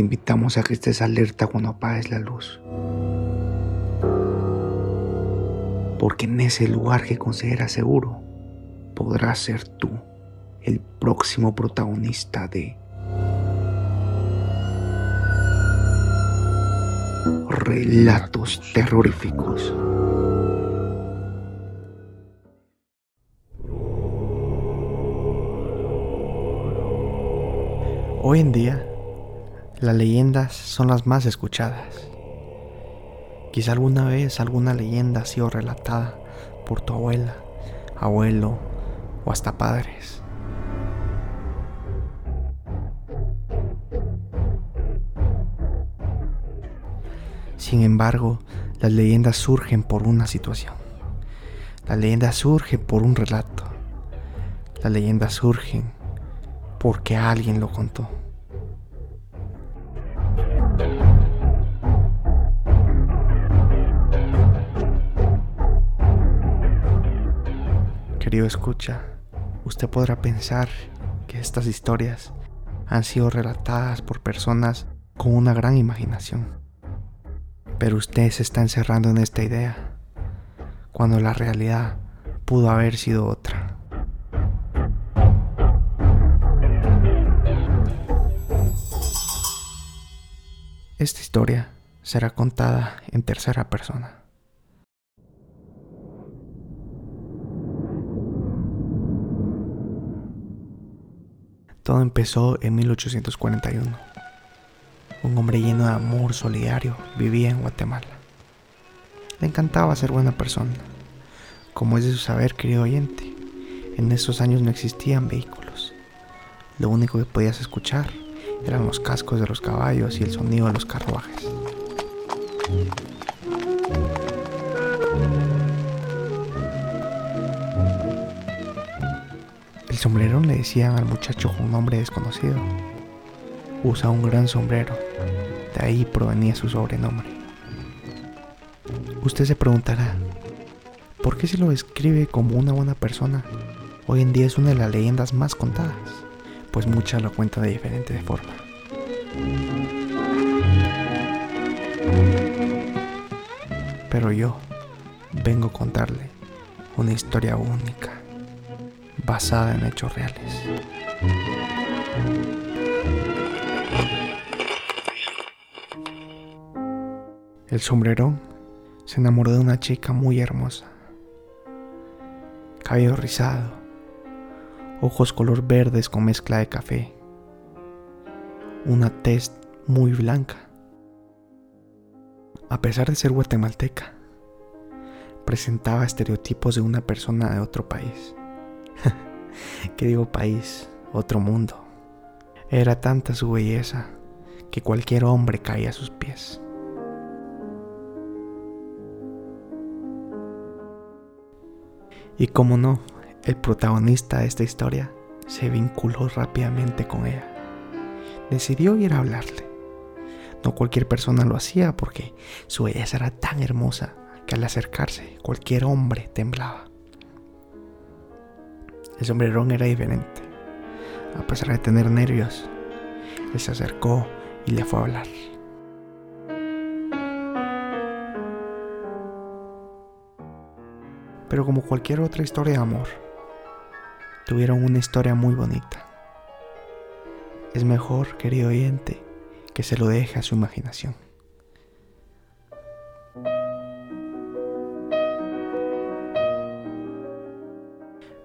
invitamos a que estés alerta cuando apagues la luz. Porque en ese lugar que consideras seguro, podrás ser tú el próximo protagonista de Relatos terroríficos. Hoy en día, las leyendas son las más escuchadas. Quizá alguna vez alguna leyenda ha sido relatada por tu abuela, abuelo o hasta padres. Sin embargo, las leyendas surgen por una situación. Las leyendas surgen por un relato. Las leyendas surgen porque alguien lo contó. Querido escucha, usted podrá pensar que estas historias han sido relatadas por personas con una gran imaginación. Pero usted se está encerrando en esta idea, cuando la realidad pudo haber sido otra. Esta historia será contada en tercera persona. Todo empezó en 1841. Un hombre lleno de amor solidario vivía en Guatemala. Le encantaba ser buena persona. Como es de su saber, querido oyente, en esos años no existían vehículos. Lo único que podías escuchar eran los cascos de los caballos y el sonido de los carruajes. El sombrerón le decían al muchacho un nombre desconocido. Usa un gran sombrero, de ahí provenía su sobrenombre. Usted se preguntará, ¿por qué se lo describe como una buena persona? Hoy en día es una de las leyendas más contadas pues muchas lo cuentan de diferente forma. Pero yo vengo a contarle una historia única, basada en hechos reales. El sombrerón se enamoró de una chica muy hermosa, cabello rizado, ojos color verdes con mezcla de café, una tez muy blanca. A pesar de ser guatemalteca, presentaba estereotipos de una persona de otro país. ¿Qué digo país? Otro mundo. Era tanta su belleza que cualquier hombre caía a sus pies. Y como no, el protagonista de esta historia se vinculó rápidamente con ella. Decidió ir a hablarle. No cualquier persona lo hacía porque su belleza era tan hermosa que al acercarse cualquier hombre temblaba. El sombrerón era diferente. A pesar de tener nervios, él se acercó y le fue a hablar. Pero como cualquier otra historia de amor, tuvieron una historia muy bonita. Es mejor, querido oyente, que se lo deje a su imaginación.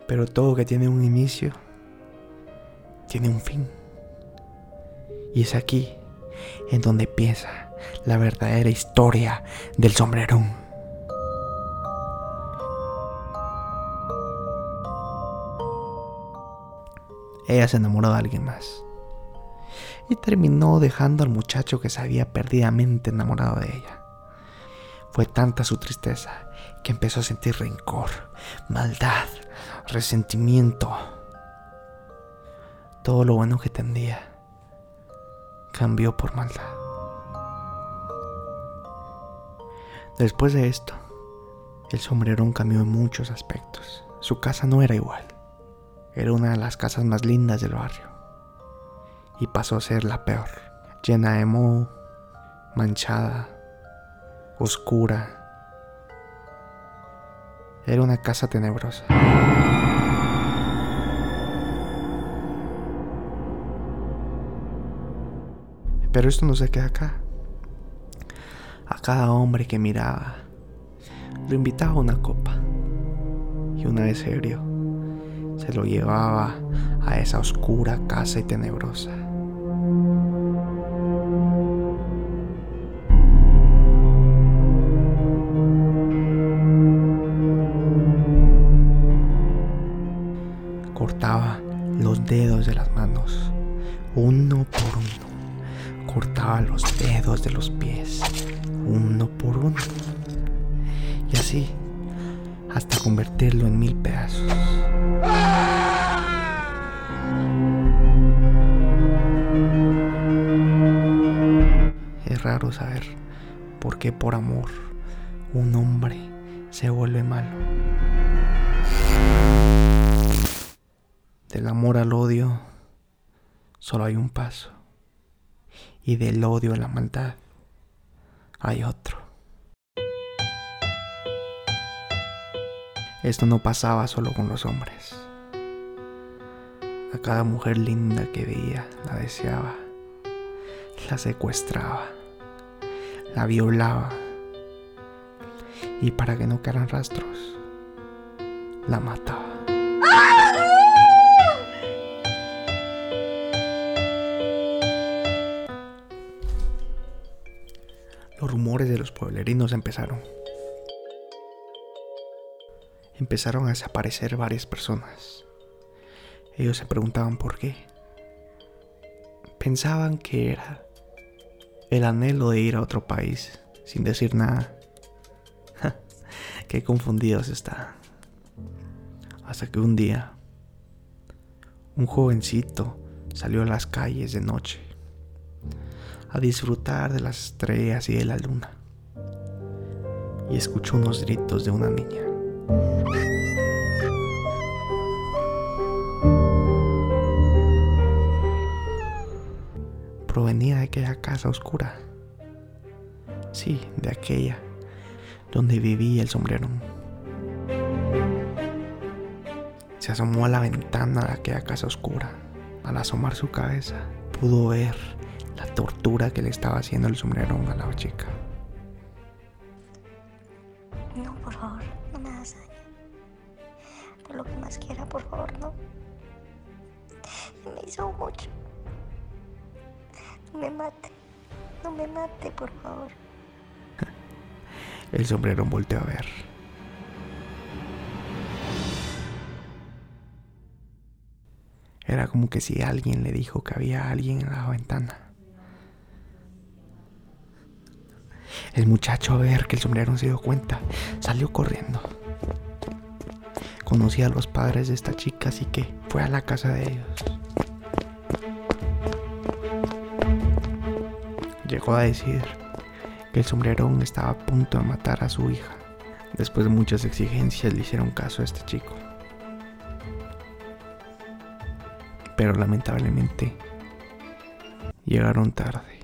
Pero todo que tiene un inicio, tiene un fin. Y es aquí en donde empieza la verdadera historia del sombrerón. ella se enamoró de alguien más. Y terminó dejando al muchacho que se había perdidamente enamorado de ella. Fue tanta su tristeza que empezó a sentir rencor, maldad, resentimiento. Todo lo bueno que tendría cambió por maldad. Después de esto, el sombrerón cambió en muchos aspectos. Su casa no era igual. Era una de las casas más lindas del barrio. Y pasó a ser la peor, llena de moho, manchada, oscura. Era una casa tenebrosa. Pero esto no se queda acá. A cada hombre que miraba, lo invitaba a una copa. Y una vez ebrio, se lo llevaba a esa oscura casa y tenebrosa. Dedos de las manos, uno por uno. Cortaba los dedos de los pies, uno por uno. Y así, hasta convertirlo en mil pedazos. Es raro saber por qué por amor un hombre se vuelve malo. Del amor al odio solo hay un paso. Y del odio a la maldad hay otro. Esto no pasaba solo con los hombres. A cada mujer linda que veía la deseaba, la secuestraba, la violaba y para que no quedaran rastros, la mataba. Rumores de los pueblerinos empezaron. Empezaron a desaparecer varias personas. Ellos se preguntaban por qué. Pensaban que era el anhelo de ir a otro país sin decir nada. qué confundidos estaban. Hasta que un día, un jovencito salió a las calles de noche a disfrutar de las estrellas y de la luna. Y escuchó unos gritos de una niña. Provenía de aquella casa oscura. Sí, de aquella donde vivía el sombrerón. Se asomó a la ventana de aquella casa oscura. Al asomar su cabeza, pudo ver tortura que le estaba haciendo el sombrerón a la chica. No, por favor, no me hagas daño. Por lo que más quiera, por favor, no. Me hizo mucho. No me mate. No me mate, por favor. El sombrerón volteó a ver. Era como que si alguien le dijo que había alguien en la ventana. El muchacho a ver que el sombrero se dio cuenta, salió corriendo. Conocía a los padres de esta chica, así que fue a la casa de ellos. Llegó a decir que el sombrerón estaba a punto de matar a su hija. Después de muchas exigencias le hicieron caso a este chico. Pero lamentablemente llegaron tarde.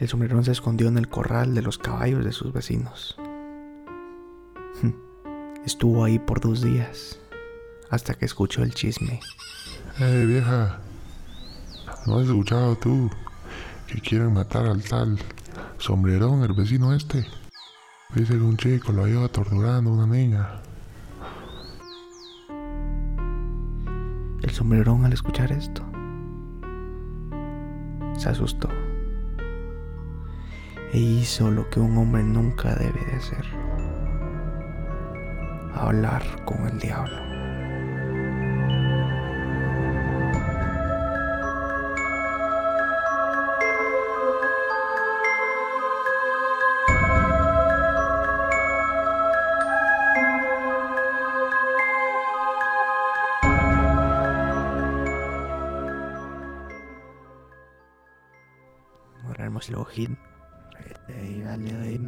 El sombrerón se escondió en el corral de los caballos de sus vecinos. Estuvo ahí por dos días, hasta que escuchó el chisme. ¡Eh, vieja! ¿No has escuchado tú que quieren matar al tal sombrerón, el vecino este? Dice que un chico lo ido torturando a una niña. El sombrerón al escuchar esto se asustó e hizo lo que un hombre nunca debe de hacer. Hablar con el diablo la de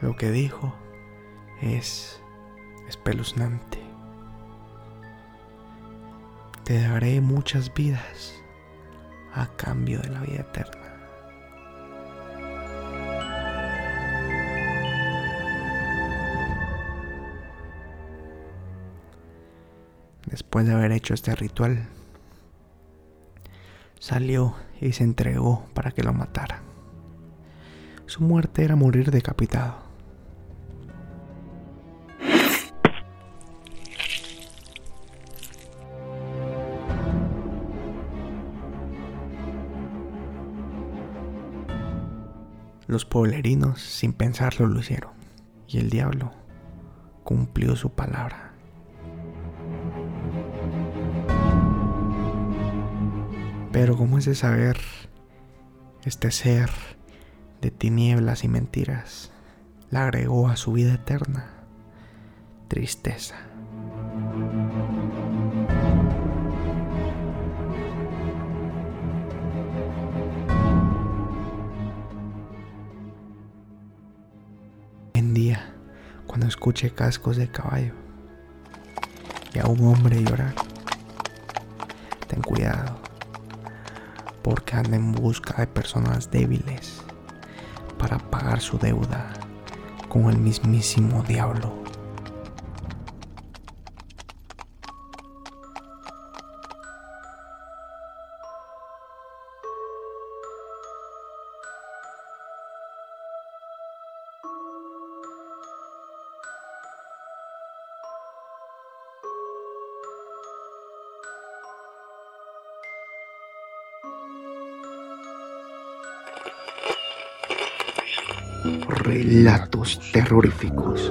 Lo que dijo es espeluznante. Te daré muchas vidas a cambio de la vida eterna. De haber hecho este ritual, salió y se entregó para que lo matara. Su muerte era morir decapitado. Los pueblerinos, sin pensarlo, lo hicieron. Y el diablo cumplió su palabra. Pero como es de saber, este ser de tinieblas y mentiras le agregó a su vida eterna. Tristeza. En día, cuando escuche cascos de caballo y a un hombre llorar, ten cuidado, porque anda en busca de personas débiles para pagar su deuda con el mismísimo diablo. Relatos terroríficos.